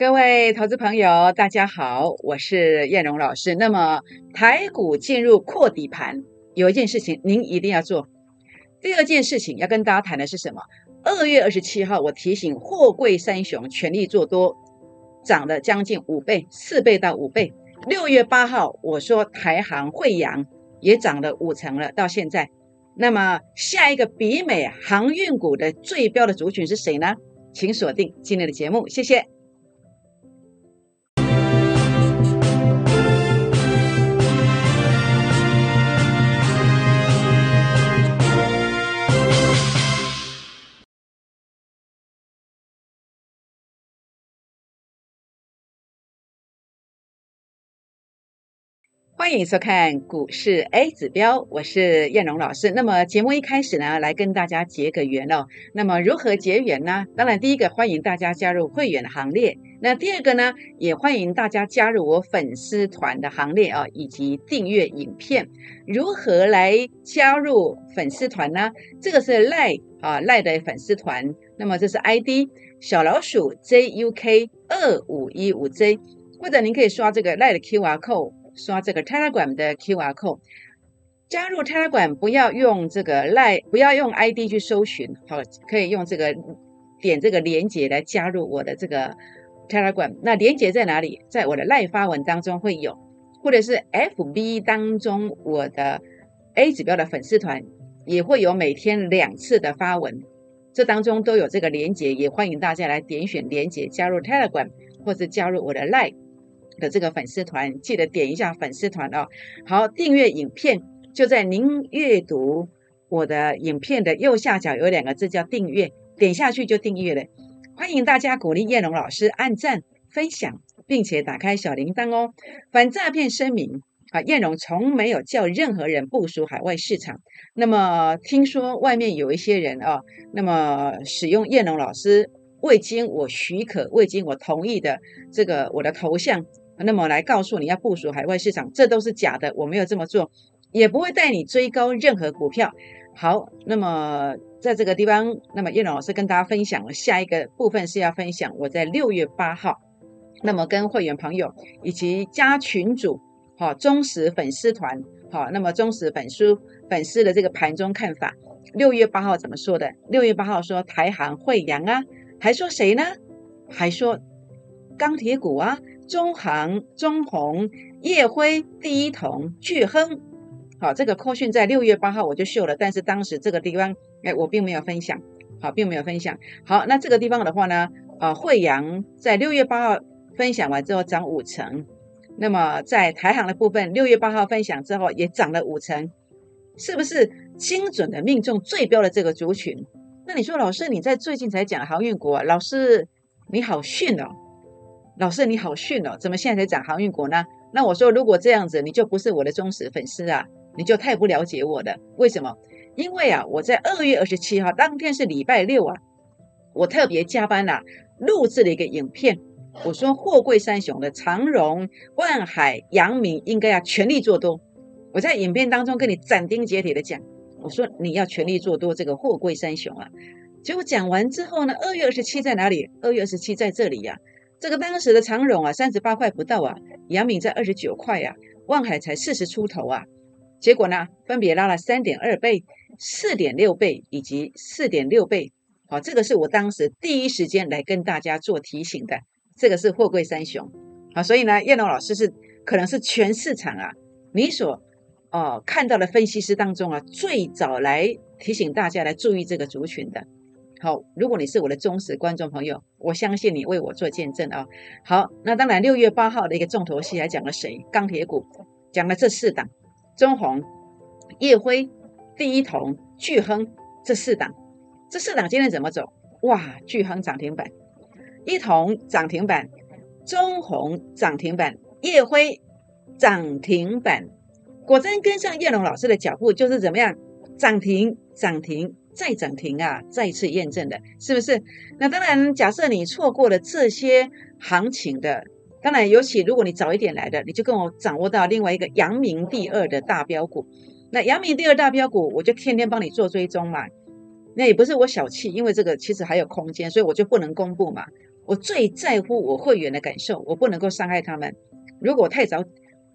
各位投资朋友，大家好，我是燕荣老师。那么台股进入扩底盘，有一件事情您一定要做。第二件事情要跟大家谈的是什么？二月二十七号，我提醒货柜三雄全力做多，涨了将近五倍，四倍到五倍。六月八号，我说台航汇阳也涨了五成了，到现在。那么下一个比美航运股的最标的族群是谁呢？请锁定今天的节目，谢谢。欢迎收看股市 A 指标，我是燕荣老师。那么节目一开始呢，来跟大家结个缘哦。那么如何结缘呢？当然，第一个欢迎大家加入会员的行列。那第二个呢，也欢迎大家加入我粉丝团的行列啊，以及订阅影片。如何来加入粉丝团呢？这个是赖啊赖的粉丝团。那么这是 ID 小老鼠 JUK 二五一五 J，或者您可以刷这个赖的 QR code。刷这个 Telegram 的 QR code，加入 Telegram 不要用这个 Lie，，不要用 ID 去搜寻，好，可以用这个点这个连接来加入我的这个 Telegram。那连接在哪里？在我的 Line 发文当中会有，或者是 FB 当中我的 A 指标的粉丝团也会有每天两次的发文，这当中都有这个连接，也欢迎大家来点选连接加入 Telegram，或是加入我的 Line。的这个粉丝团，记得点一下粉丝团哦。好，订阅影片就在您阅读我的影片的右下角有两个字叫订阅，点下去就订阅了。欢迎大家鼓励叶龙老师按赞、分享，并且打开小铃铛哦。反诈骗声明啊，燕龙从没有叫任何人部署海外市场。那么听说外面有一些人啊，那么使用燕龙老师未经我许可、未经我同意的这个我的头像。那么来告诉你要部署海外市场，这都是假的，我没有这么做，也不会带你追高任何股票。好，那么在这个地方，那么叶老师跟大家分享了下一个部分是要分享我在六月八号，那么跟会员朋友以及加群主，好忠实粉丝团，好，那么忠实粉丝粉丝的这个盘中看法。六月八号怎么说的？六月八号说台航汇阳啊，还说谁呢？还说钢铁股啊。中航、中红、叶辉、第一铜、巨亨，好，这个科讯在六月八号我就秀了，但是当时这个地方，哎，我并没有分享，好，并没有分享。好，那这个地方的话呢，啊，惠阳在六月八号分享完之后涨五成，那么在台航的部分，六月八号分享之后也涨了五成，是不是精准的命中最标的这个族群？那你说老师你在最近才讲航运股，老师你好逊哦。老师你好逊哦，怎么现在才讲航运股呢？那我说如果这样子，你就不是我的忠实粉丝啊，你就太不了解我了。为什么？因为啊，我在二月二十七号当天是礼拜六啊，我特别加班啊，录制了一个影片。我说货柜三雄的长荣、万海、阳明应该要全力做多。我在影片当中跟你斩钉截铁的讲，我说你要全力做多这个货柜三雄啊。结果讲完之后呢，二月二十七在哪里？二月二十七在这里呀。这个当时的长荣啊，三十八块不到啊，阳明在二十九块呀，望海才四十出头啊，结果呢，分别拉了三点二倍、四点六倍以及四点六倍。好，这个是我当时第一时间来跟大家做提醒的。这个是货柜三雄。好，所以呢，叶龙老师是可能是全市场啊，你所哦看到的分析师当中啊，最早来提醒大家来注意这个族群的。好，如果你是我的忠实观众朋友，我相信你为我做见证啊。好，那当然六月八号的一个重头戏还讲了谁？钢铁股讲了这四档：中红、叶辉、第一铜、巨亨这四档。这四档今天怎么走？哇，巨亨涨停板，一铜涨停板，中红涨停板，叶辉涨停板。果真跟上叶龙老师的脚步，就是怎么样？涨停，涨停。再涨停啊！再次验证的，是不是？那当然，假设你错过了这些行情的，当然，尤其如果你早一点来的，你就跟我掌握到另外一个阳明第二的大标股。那阳明第二大标股，我就天天帮你做追踪嘛。那也不是我小气，因为这个其实还有空间，所以我就不能公布嘛。我最在乎我会员的感受，我不能够伤害他们。如果太早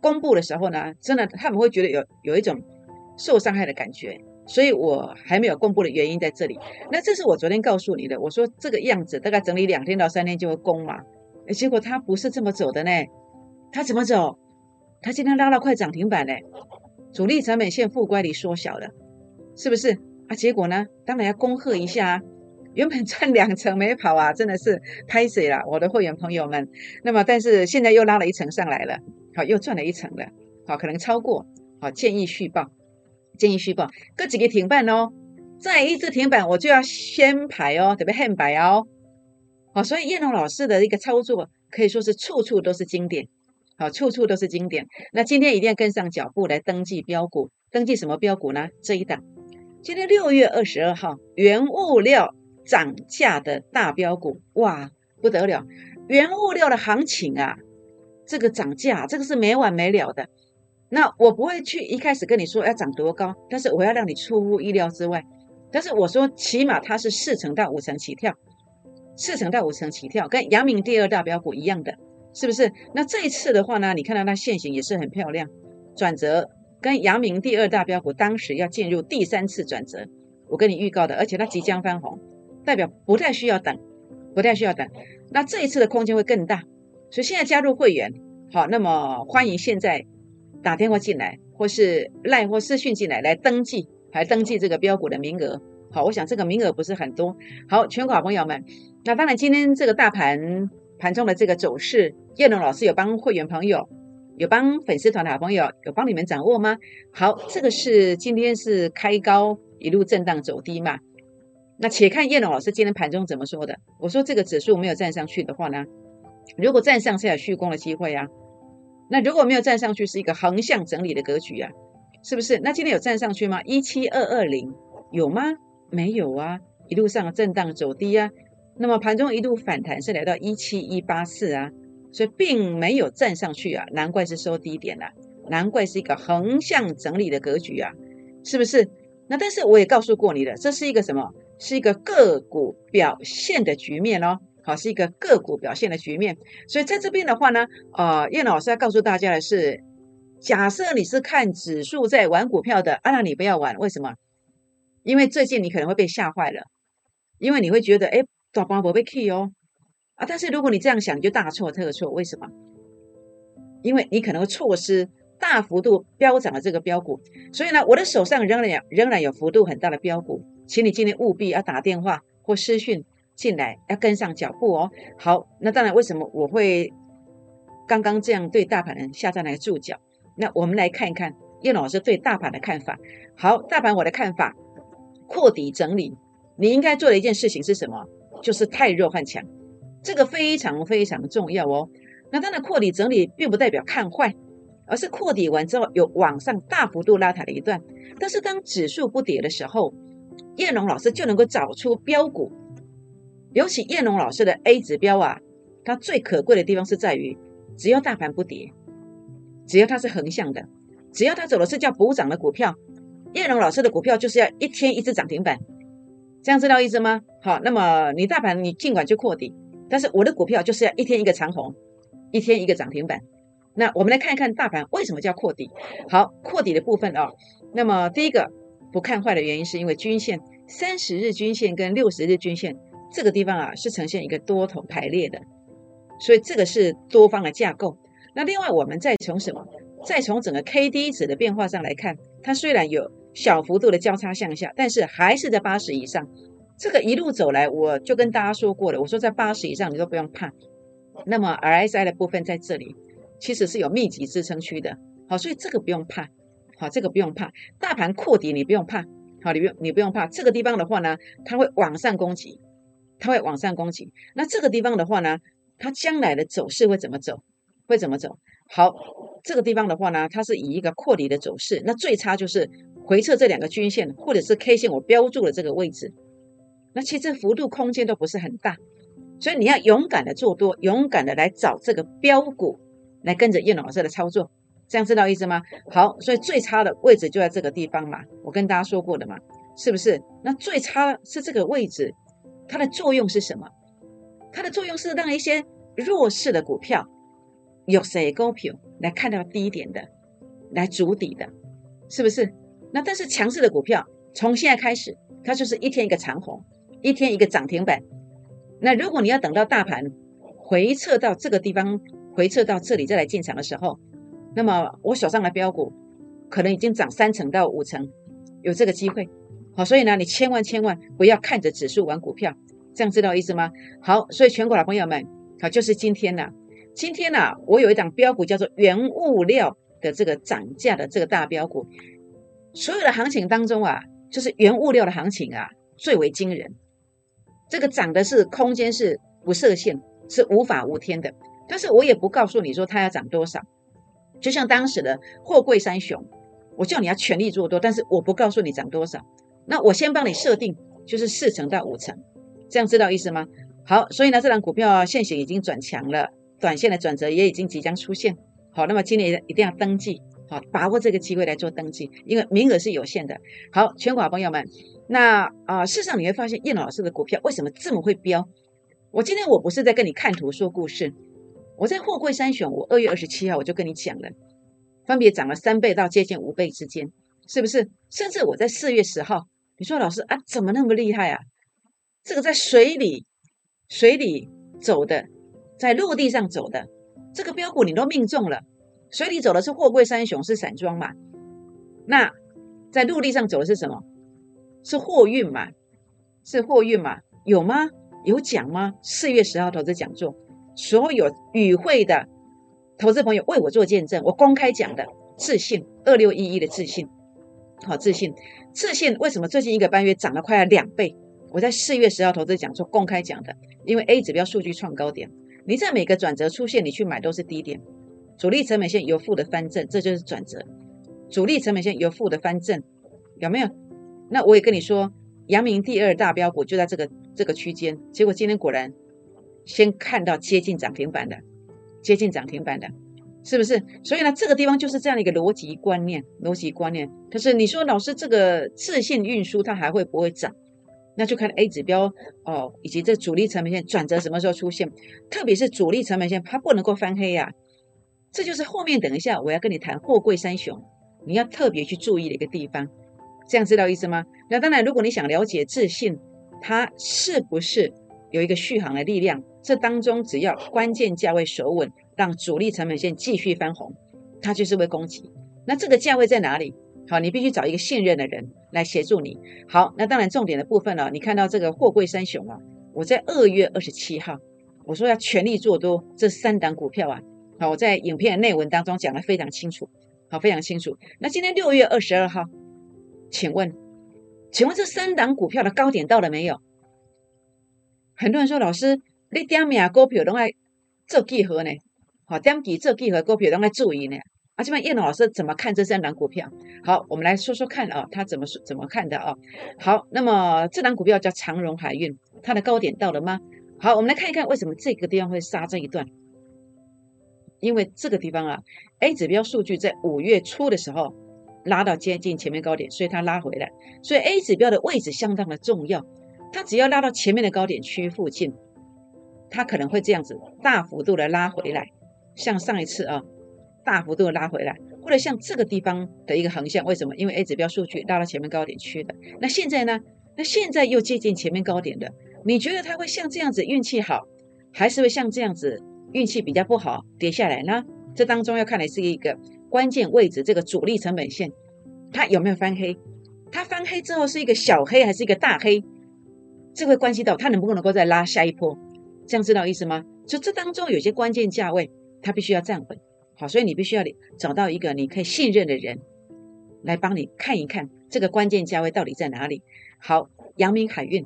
公布的时候呢，真的他们会觉得有有一种受伤害的感觉，所以我还没有公布的原因在这里。那这是我昨天告诉你的，我说这个样子大概整理两天到三天就会攻嘛，结果他不是这么走的呢，他怎么走？他今天拉到快涨停板呢，主力成本线负乖离缩小了，是不是啊？结果呢，当然要恭贺一下啊。原本赚两成没跑啊，真的是拍水了，我的会员朋友们。那么，但是现在又拉了一层上来了，好，又赚了一层了，好，可能超过，好，建议续报，建议续报，各几个停板哦，再一次停板我就要先排哦，准备黑白哦，好，所以叶龙老师的一个操作可以说是处处都是经典，好，处处都是经典。那今天一定要跟上脚步来登记标股，登记什么标股呢？这一档，今天六月二十二号，原物料。涨价的大标股哇，不得了！原物料的行情啊，这个涨价，这个是没完没了的。那我不会去一开始跟你说要涨多高，但是我要让你出乎意料之外。但是我说，起码它是四成到五成起跳，四成到五成起跳，跟阳明第二大标股一样的，是不是？那这一次的话呢，你看到它现形也是很漂亮，转折跟阳明第二大标股当时要进入第三次转折，我跟你预告的，而且它即将翻红。代表不太需要等，不太需要等。那这一次的空间会更大，所以现在加入会员，好，那么欢迎现在打电话进来，或是赖或私讯进来来登记，来登记这个标股的名额。好，我想这个名额不是很多。好，全国好朋友们，那当然今天这个大盘盘中的这个走势，叶龙老师有帮会员朋友，有帮粉丝团的好朋友，有帮你们掌握吗？好，这个是今天是开高一路震荡走低嘛？那且看叶龙老师今天盘中怎么说的。我说这个指数没有站上去的话呢，如果站上是有续攻的机会啊。那如果没有站上去，是一个横向整理的格局啊，是不是？那今天有站上去吗？一七二二零有吗？没有啊，一路上震荡走低啊。那么盘中一度反弹是来到一七一八四啊，所以并没有站上去啊，难怪是收低点了，难怪是一个横向整理的格局啊，是不是？那但是我也告诉过你了，这是一个什么？是一个个股表现的局面哦，好，是一个个股表现的局面。所以在这边的话呢，呃，叶老师要告诉大家的是，假设你是看指数在玩股票的，啊，那你不要玩，为什么？因为最近你可能会被吓坏了，因为你会觉得，哎，大盘不被 key 哦，啊，但是如果你这样想，就大错特错。为什么？因为你可能会错失大幅度飙涨的这个标股。所以呢，我的手上仍然仍然有幅度很大的标股。请你今天务必要打电话或私讯进来，要跟上脚步哦。好，那当然，为什么我会刚刚这样对大盘人下站来注脚？那我们来看一看叶老师对大盘的看法。好，大盘我的看法，扩底整理，你应该做的一件事情是什么？就是太弱换强，这个非常非常重要哦。那当然，扩底整理并不代表看坏，而是扩底完之后有往上大幅度拉抬了一段，但是当指数不跌的时候。叶龙老师就能够找出标股，尤其叶龙老师的 A 指标啊，它最可贵的地方是在于，只要大盘不跌，只要它是横向的，只要它走的是叫补涨的股票，叶龙老师的股票就是要一天一只涨停板，这样知道意思吗？好，那么你大盘你尽管去扩底，但是我的股票就是要一天一个长红，一天一个涨停板。那我们来看一看大盘为什么叫扩底？好，扩底的部分啊，那么第一个。不看坏的原因是因为均线三十日均线跟六十日均线这个地方啊是呈现一个多头排列的，所以这个是多方的架构。那另外我们再从什么？再从整个 K D 值的变化上来看，它虽然有小幅度的交叉向下，但是还是在八十以上。这个一路走来，我就跟大家说过了，我说在八十以上你都不用怕。那么 R S I 的部分在这里其实是有密集支撑区的，好，所以这个不用怕。好，这个不用怕，大盘扩底你不用怕，好，你不用你不用怕，这个地方的话呢，它会往上攻击，它会往上攻击。那这个地方的话呢，它将来的走势会怎么走？会怎么走？好，这个地方的话呢，它是以一个扩底的走势，那最差就是回撤这两个均线或者是 K 线我标注的这个位置，那其实幅度空间都不是很大，所以你要勇敢的做多，勇敢的来找这个标股，来跟着叶老师的操作。这样知道意思吗？好，所以最差的位置就在这个地方嘛，我跟大家说过的嘛，是不是？那最差是这个位置，它的作用是什么？它的作用是让一些弱势的股票有谁股票来看到低点的，来筑底的，是不是？那但是强势的股票从现在开始，它就是一天一个长红，一天一个涨停板。那如果你要等到大盘回撤到这个地方，回撤到这里再来进场的时候，那么我手上的标股可能已经涨三成到五成，有这个机会。好，所以呢，你千万千万不要看着指数玩股票，这样知道意思吗？好，所以全国的朋友们，好，就是今天呢，今天呢，我有一档标股叫做原物料的这个涨价的这个大标股，所有的行情当中啊，就是原物料的行情啊最为惊人，这个涨的是空间是不设限，是无法无天的，但是我也不告诉你说它要涨多少，就像当时的货柜三雄，我叫你要全力做多，但是我不告诉你涨多少。那我先帮你设定，就是四成到五成，这样知道意思吗？好，所以呢，这档股票现行已经转强了，短线的转折也已经即将出现。好，那么今年一定要登记，好，把握这个机会来做登记，因为名额是有限的。好，全国朋友们，那啊，事实上你会发现叶老师的股票为什么这么会飙？我今天我不是在跟你看图说故事，我在货柜三选，我二月二十七号我就跟你讲了，分别涨了三倍到接近五倍之间，是不是？甚至我在四月十号。你说老师啊，怎么那么厉害啊？这个在水里、水里走的，在陆地上走的，这个标股你都命中了。水里走的是货柜三雄，是散装嘛？那在陆地上走的是什么？是货运嘛？是货运嘛？有吗？有讲吗？四月十号投资讲座，所有与会的投资朋友为我做见证，我公开讲的自信二六一一的自信。好自信，自信为什么最近一个半月涨了快要两倍？我在四月十号投资讲座公开讲的，因为 A 指标数据创高点，你在每个转折出现，你去买都是低点，主力成本线由负的翻正，这就是转折。主力成本线由负的翻正，有没有？那我也跟你说，阳明第二大标股就在这个这个区间，结果今天果然先看到接近涨停板的，接近涨停板的。是不是？所以呢，这个地方就是这样的一个逻辑观念，逻辑观念。可是你说老师，这个自信运输它还会不会涨？那就看 A 指标哦，以及这主力成本线转折什么时候出现？特别是主力成本线它不能够翻黑呀。这就是后面等一下我要跟你谈货柜三雄，你要特别去注意的一个地方。这样知道意思吗？那当然，如果你想了解自信，它是不是有一个续航的力量？这当中只要关键价位守稳。让主力成本线继续翻红，它就是会攻击。那这个价位在哪里？好，你必须找一个信任的人来协助你。好，那当然重点的部分呢，你看到这个货柜三雄啊，我在二月二十七号我说要全力做多这三档股票啊。好，我在影片内文当中讲的非常清楚，好，非常清楚。那今天六月二十二号，请问，请问这三档股票的高点到了没有？很多人说老师，你点名股票都爱做几何呢？好，点几这几何股票都该注意呢。啊，这边叶老师怎么看这三档股票？好，我们来说说看啊，他怎么说怎么看的啊？好，那么这档股票叫长荣海运，它的高点到了吗？好，我们来看一看为什么这个地方会杀这一段。因为这个地方啊，A 指标数据在五月初的时候拉到接近前面高点，所以它拉回来。所以 A 指标的位置相当的重要，它只要拉到前面的高点区附近，它可能会这样子大幅度的拉回来。像上一次啊，大幅度拉回来，或者像这个地方的一个横向，为什么？因为 A 指标数据拉到前面高点去的。那现在呢？那现在又接近前面高点的，你觉得它会像这样子运气好，还是会像这样子运气比较不好跌下来呢？这当中要看的是一个关键位置，这个主力成本线它有没有翻黑？它翻黑之后是一个小黑还是一个大黑？这会关系到它能不能够再拉下一波？这样知道意思吗？就这当中有些关键价位。它必须要站稳，好，所以你必须要找到一个你可以信任的人来帮你看一看这个关键价位到底在哪里。好，阳明海运，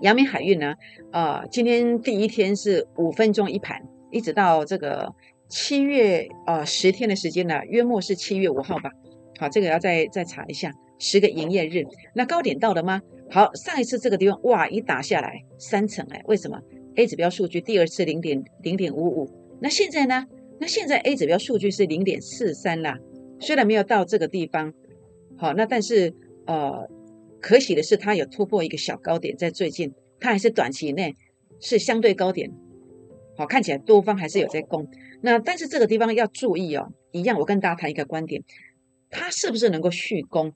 阳明海运呢，呃，今天第一天是五分钟一盘，一直到这个七月呃十天的时间呢，约莫是七月五号吧。好，这个要再再查一下，十个营业日，那高点到了吗？好，上一次这个地方哇一打下来三层哎，为什么？A 指标数据第二次零点零点五五。那现在呢？那现在 A 指标数据是零点四三啦，虽然没有到这个地方，好，那但是呃，可喜的是它有突破一个小高点，在最近它还是短期内是相对高点，好，看起来多方还是有在攻。那但是这个地方要注意哦，一样我跟大家谈一个观点，它是不是能够续攻？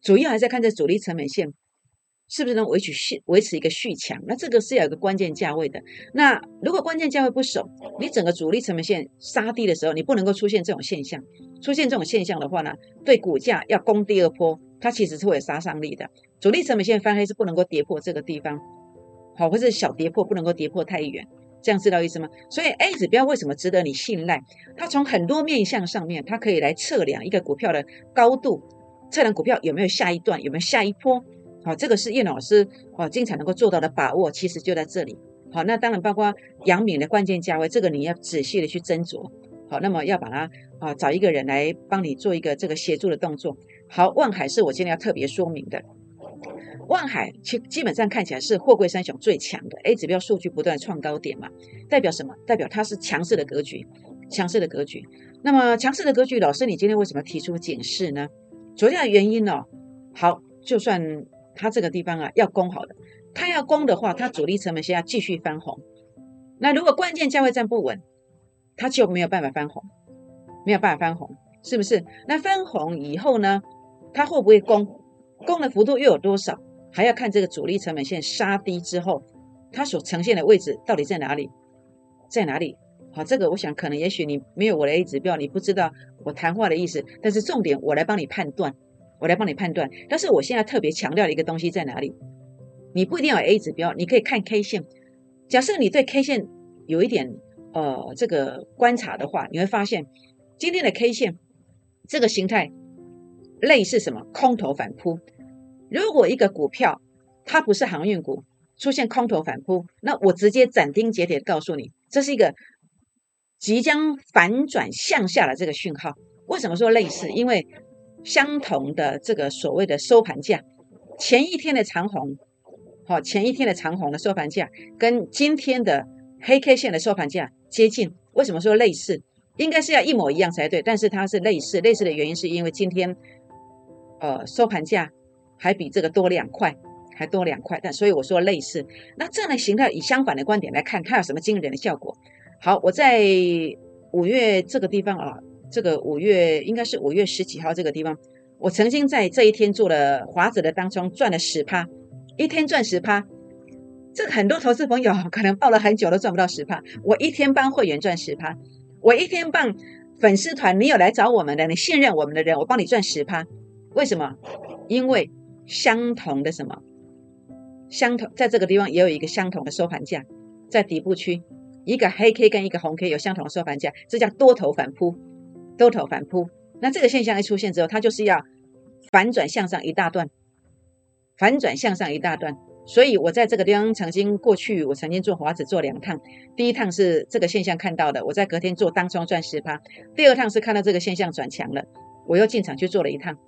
主要还是看这主力成本线是不是能维持续维持一个续强。那这个是要有个关键价位的。那如果关键价位不守，你整个主力成本线杀低的时候，你不能够出现这种现象。出现这种现象的话呢，对股价要攻第二波，它其实是会有杀伤力的。主力成本线翻黑是不能够跌破这个地方，好，或者小跌破不能够跌破太远。这样知道意思吗？所以 A 指标为什么值得你信赖？它从很多面向上面，它可以来测量一个股票的高度，测量股票有没有下一段，有没有下一波。好，这个是叶老师哦经常能够做到的把握，其实就在这里。好，那当然包括杨敏的关键价位，这个你要仔细的去斟酌。好，那么要把它啊找一个人来帮你做一个这个协助的动作。好，万海是我今天要特别说明的。万海其基本上看起来是货柜三雄最强的，A 指标数据不断创高点嘛，代表什么？代表它是强势的格局，强势的格局。那么强势的格局，老师你今天为什么提出警示呢？主要的原因哦，好，就算它这个地方啊要攻好的，它要攻的话，它主力成本线要继续翻红。那如果关键价位站不稳，它就没有办法翻红，没有办法翻红，是不是？那翻红以后呢，它会不会攻？攻的幅度又有多少？还要看这个主力成本线杀低之后，它所呈现的位置到底在哪里？在哪里？好，这个我想可能也许你没有我的 A 指标，你不知道我谈话的意思。但是重点我来帮你判断，我来帮你判断。但是我现在特别强调的一个东西在哪里？你不一定要 A 指标，你可以看 K 线。假设你对 K 线有一点呃这个观察的话，你会发现今天的 K 线这个形态类似什么？空头反扑。如果一个股票它不是航运股，出现空头反扑，那我直接斩钉截铁告诉你，这是一个即将反转向下的这个讯号。为什么说类似？因为相同的这个所谓的收盘价，前一天的长红，好，前一天的长红的收盘价跟今天的黑 K 线的收盘价接近。为什么说类似？应该是要一模一样才对，但是它是类似。类似的原因是因为今天呃收盘价。还比这个多两块，还多两块，但所以我说类似。那这样的形态，以相反的观点来看，它有什么惊人的效果？好，我在五月这个地方啊，这个五月应该是五月十几号这个地方，我曾经在这一天做了华子的当中赚了十趴，一天赚十趴。这很多投资朋友可能报了很久都赚不到十趴，我一天帮会员赚十趴，我一天帮粉丝团，你有来找我们的，你信任我们的人，我帮你赚十趴。为什么？因为相同的什么？相同在这个地方也有一个相同的收盘价，在底部区，一个黑 K 跟一个红 K 有相同的收盘价，这叫多头反扑，多头反扑。那这个现象一出现之后，它就是要反转向上一大段，反转向上一大段。所以我在这个地方曾经过去，我曾经做华子做两趟，第一趟是这个现象看到的，我在隔天做当中赚十趴；第二趟是看到这个现象转强了，我又进场去做了一趟，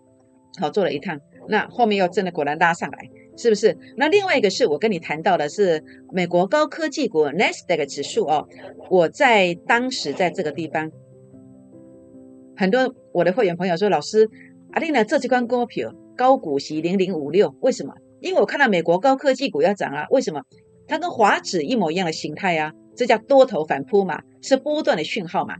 好做了一趟。那后面又真的果然拉上来，是不是？那另外一个是我跟你谈到的是美国高科技股 Nasdaq 指数哦，我在当时在这个地方，很多我的会员朋友说，老师阿丽娜这几关股票高股息零零五六，为什么？因为我看到美国高科技股要涨啊，为什么？它跟华指一模一样的形态啊，这叫多头反扑嘛，是波段的讯号嘛，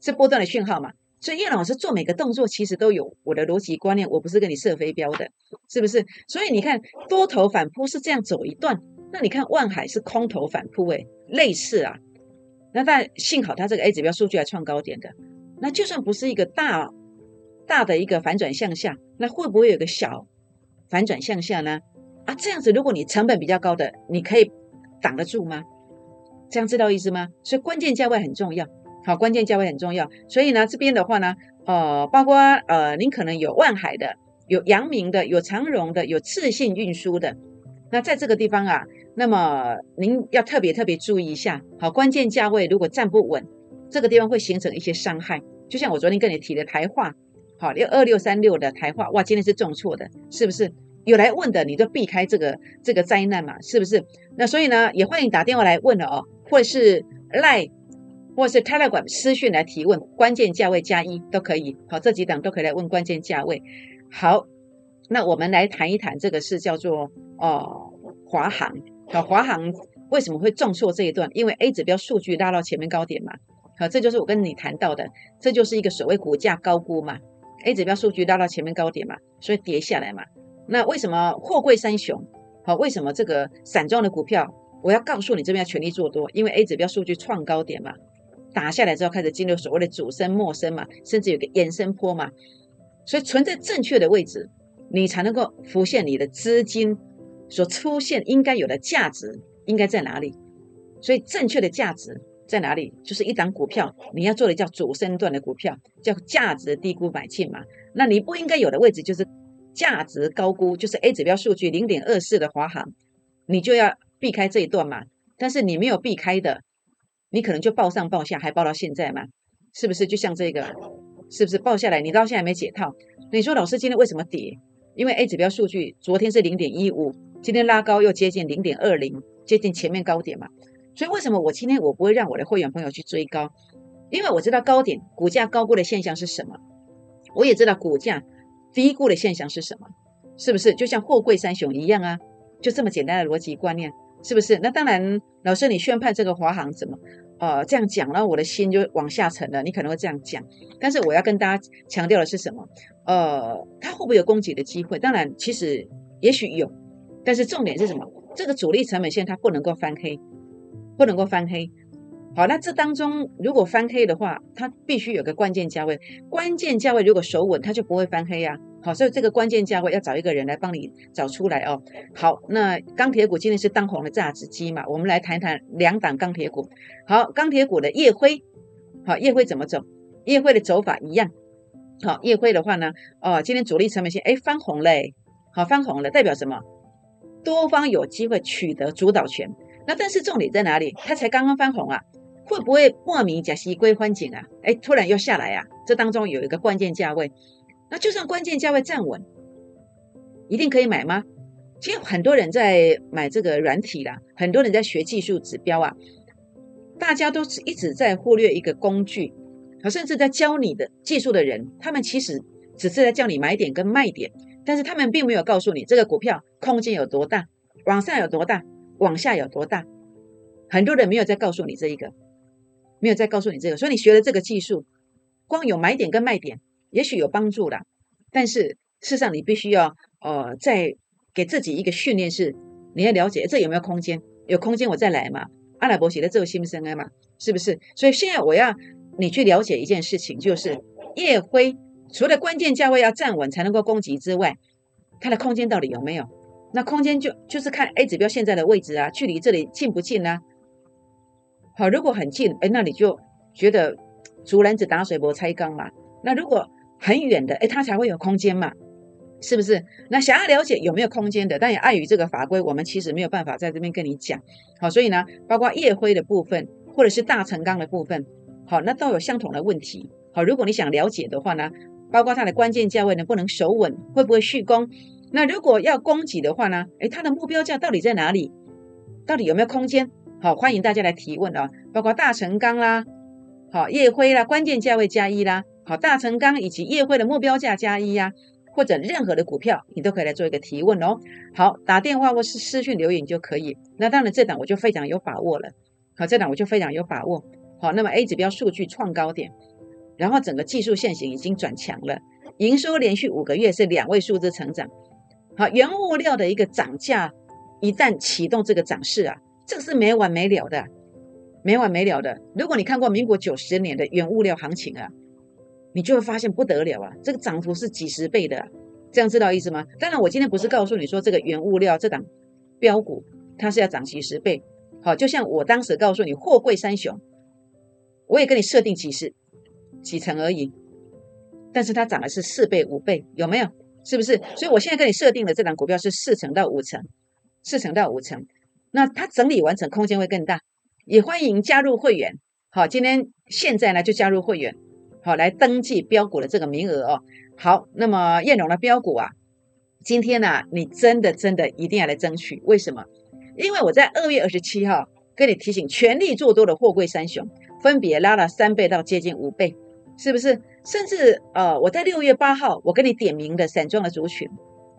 是波段的讯号嘛。所以叶老师做每个动作，其实都有我的逻辑观念，我不是跟你射飞镖的，是不是？所以你看多头反扑是这样走一段，那你看万海是空头反扑，诶，类似啊。那但幸好它这个 A 指标数据还创高点的，那就算不是一个大大的一个反转向下，那会不会有个小反转向下呢？啊，这样子如果你成本比较高的，你可以挡得住吗？这样知道意思吗？所以关键价位很重要。好，关键价位很重要，所以呢，这边的话呢，呃，包括呃，您可能有万海的，有阳明的，有长荣的，有次信运输的，那在这个地方啊，那么您要特别特别注意一下，好，关键价位如果站不稳，这个地方会形成一些伤害，就像我昨天跟你提的台化，好，六二六三六的台化，哇，今天是重挫的，是不是？有来问的，你就避开这个这个灾难嘛，是不是？那所以呢，也欢迎打电话来问了哦，或者是赖。或者是 Telegram 私讯来提问，关键价位加一都可以。好，这几档都可以来问关键价位。好，那我们来谈一谈这个是叫做哦华航。好，华航为什么会重挫这一段？因为 A 指标数据拉到前面高点嘛。好，这就是我跟你谈到的，这就是一个所谓股价高估嘛。A 指标数据拉到前面高点嘛，所以跌下来嘛。那为什么货柜三雄？好，为什么这个散装的股票？我要告诉你，这边要全力做多，因为 A 指标数据创高点嘛，打下来之后开始进入所谓的主升、末升嘛，甚至有个延伸坡嘛，所以存在正确的位置，你才能够浮现你的资金所出现应该有的价值应该在哪里。所以正确的价值在哪里？就是一档股票你要做的叫主升段的股票，叫价值低估买进嘛。那你不应该有的位置就是价值高估，就是 A 指标数据零点二四的华航，你就要。避开这一段嘛，但是你没有避开的，你可能就报上报下，还报到现在嘛，是不是？就像这个，是不是报下来？你到现在没解套。你说老师今天为什么跌？因为 A 指标数据昨天是零点一五，今天拉高又接近零点二零，接近前面高点嘛。所以为什么我今天我不会让我的会员朋友去追高？因为我知道高点股价高估的现象是什么，我也知道股价低估的现象是什么，是不是？就像货柜三雄一样啊，就这么简单的逻辑观念。是不是？那当然，老师，你宣判这个华航怎么，呃，这样讲呢？我的心就往下沉了。你可能会这样讲，但是我要跟大家强调的是什么？呃，它会不会有供给的机会？当然，其实也许有，但是重点是什么？这个主力成本线它不能够翻黑，不能够翻黑。好，那这当中如果翻黑的话，它必须有个关键价位，关键价位如果守稳，它就不会翻黑呀。好，所以这个关键价位要找一个人来帮你找出来哦。好，那钢铁股今天是当红的榨汁机嘛，我们来谈谈两档钢铁股。好，钢铁股的夜辉，好，夜辉怎么走？夜辉的走法一样。好，夜辉的话呢，哦，今天主力成本线哎翻红嘞，好翻红了，代表什么？多方有机会取得主导权。那但是重点在哪里？它才刚刚翻红啊。会不会莫名假西归欢景啊？哎，突然又下来啊？这当中有一个关键价位，那就算关键价位站稳，一定可以买吗？其实很多人在买这个软体啦，很多人在学技术指标啊，大家都是一直在忽略一个工具，甚至在教你的技术的人，他们其实只是在教你买点跟卖点，但是他们并没有告诉你这个股票空间有多大，往上有多大，往下有多大，很多人没有在告诉你这一个。没有再告诉你这个，所以你学了这个技术，光有买点跟卖点，也许有帮助啦。但是事实上，你必须要呃，再给自己一个训练，是你要了解这有没有空间，有空间我再来嘛。阿拉伯写的这个新生啊嘛，是不是？所以现在我要你去了解一件事情，就是夜辉除了关键价位要站稳才能够攻击之外，它的空间到底有没有？那空间就就是看 A 指标现在的位置啊，距离这里近不近呢？好，如果很近，哎，那你就觉得竹篮子打水不拆缸嘛。那如果很远的，哎，它才会有空间嘛，是不是？那想要了解有没有空间的，但也碍于这个法规，我们其实没有办法在这边跟你讲。好，所以呢，包括夜辉的部分，或者是大成钢的部分，好，那都有相同的问题。好，如果你想了解的话呢，包括它的关键价位能不能守稳，会不会续攻？那如果要供给的话呢，哎，它的目标价到底在哪里？到底有没有空间？好，欢迎大家来提问啊，包括大成钢啦，好夜辉啦，关键价位加一啦，好大成钢以及夜辉的目标价加一呀，或者任何的股票，你都可以来做一个提问哦。好，打电话或是私讯留言就可以。那当然这档我就非常有把握了，好，这档我就非常有把握。好，那么 A 指标数据创高点，然后整个技术线型已经转强了，营收连续五个月是两位数字成长。好，原物料的一个涨价一旦启动这个涨势啊。这个是没完没了的，没完没了的。如果你看过民国九十年的原物料行情啊，你就会发现不得了啊，这个涨幅是几十倍的，这样知道意思吗？当然，我今天不是告诉你说这个原物料这档标股它是要涨几十倍，好，就像我当时告诉你货柜三雄，我也跟你设定几十几成而已，但是它涨的是四倍五倍，有没有？是不是？所以我现在跟你设定的这档股票是四成到五成，四成到五成。那它整理完成空间会更大，也欢迎加入会员。好，今天现在呢就加入会员，好来登记标股的这个名额哦。好，那么燕荣的标股啊，今天呢你真的真的一定要来争取，为什么？因为我在二月二十七号跟你提醒，全力做多的货柜三雄分别拉了三倍到接近五倍，是不是？甚至呃我在六月八号我跟你点名的散装的族群，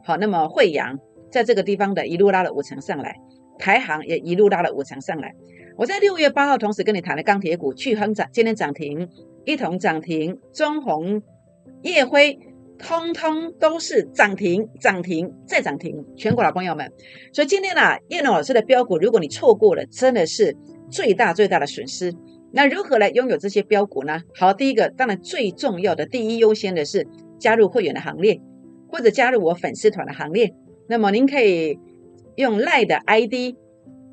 好，那么惠阳在这个地方的一路拉了五成上来。台航也一路拉了五成上来。我在六月八号同时跟你谈的钢铁股，巨亨涨，今天涨停，一同涨停，中红、叶辉，通通都是涨停，涨停再涨停。全国老朋友们，所以今天呢，叶龙老师的标股，如果你错过了，真的是最大最大的损失。那如何来拥有这些标股呢？好，第一个当然最重要的、第一优先的是加入会员的行列，或者加入我粉丝团的行列。那么您可以用赖的 ID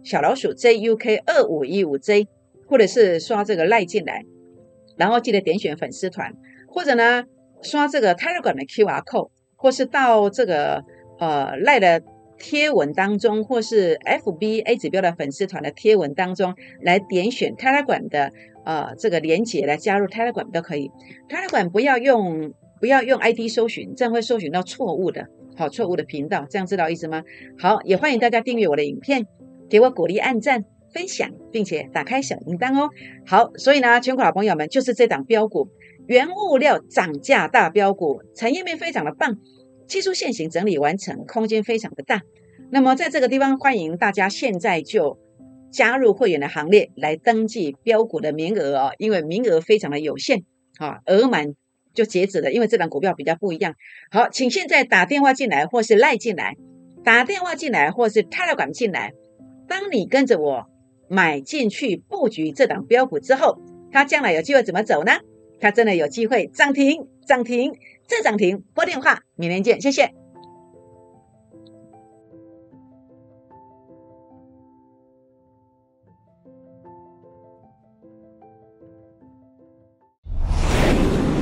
小老鼠 JUK 二五一五 J，或者是刷这个赖进来，然后记得点选粉丝团，或者呢刷这个 Telegram 的 QR code，或是到这个呃赖的。贴文当中，或是 FBA 指标的粉丝团的贴文当中，来点选 Telegram 的呃这个连接来加入 Telegram 都可以。Telegram 不要用不要用 ID 搜寻，这样会搜寻到错误的，好错误的频道，这样知道意思吗？好，也欢迎大家订阅我的影片，给我鼓励、按赞、分享，并且打开小铃铛哦。好，所以呢，全国老朋友们，就是这档标股，原物料涨价大标股，产业面非常的棒。技术线型整理完成，空间非常的大。那么在这个地方，欢迎大家现在就加入会员的行列，来登记标股的名额哦，因为名额非常的有限啊，额满就截止了。因为这档股票比较不一样。好，请现在打电话进来，或是赖进来，打电话进来，或是泰勒管进来。当你跟着我买进去布局这档标股之后，它将来有机会怎么走呢？它真的有机会涨停，涨停。再涨停，拨电话，明天见，谢谢。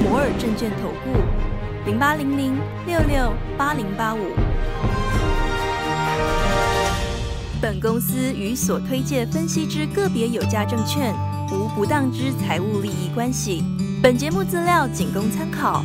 摩尔证券投顾零八零零六六八零八五。本公司与所推介分析之个别有价证券无不当之财务利益关系。本节目资料仅供参考。